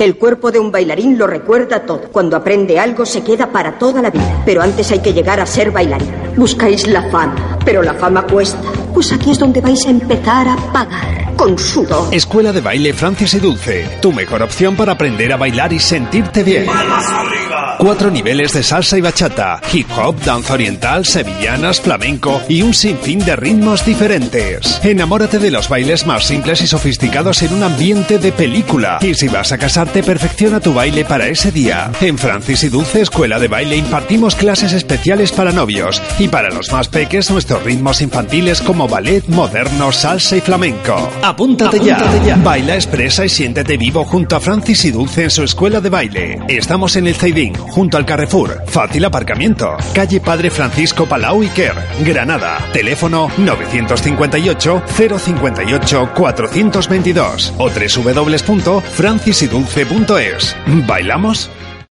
El cuerpo de un bailarín lo recuerda todo. Cuando aprende algo se queda para toda la vida. Pero antes hay que llegar a ser bailarín. Buscáis la fama, pero la fama cuesta. Pues aquí es donde vais a empezar a pagar. Con sudor. Escuela de Baile Francis y Dulce. Tu mejor opción para aprender a bailar y sentirte bien. Cuatro niveles de salsa y bachata, hip hop, danza oriental, sevillanas, flamenco y un sinfín de ritmos diferentes. Enamórate de los bailes más simples y sofisticados en un ambiente de película. Y si vas a casarte, perfecciona tu baile para ese día. En Francis y Dulce Escuela de Baile impartimos clases especiales para novios y para los más peques nuestros ritmos infantiles como ballet, moderno, salsa y flamenco. Apúntate, ya. Baila, expresa y siéntete vivo junto a Francis y Dulce en su escuela de baile. Estamos en el Junto al Carrefour. Fácil aparcamiento. Calle Padre Francisco Palau Iker, Granada. Teléfono 958 058 422 o www.francisidulce.es. ¿Bailamos?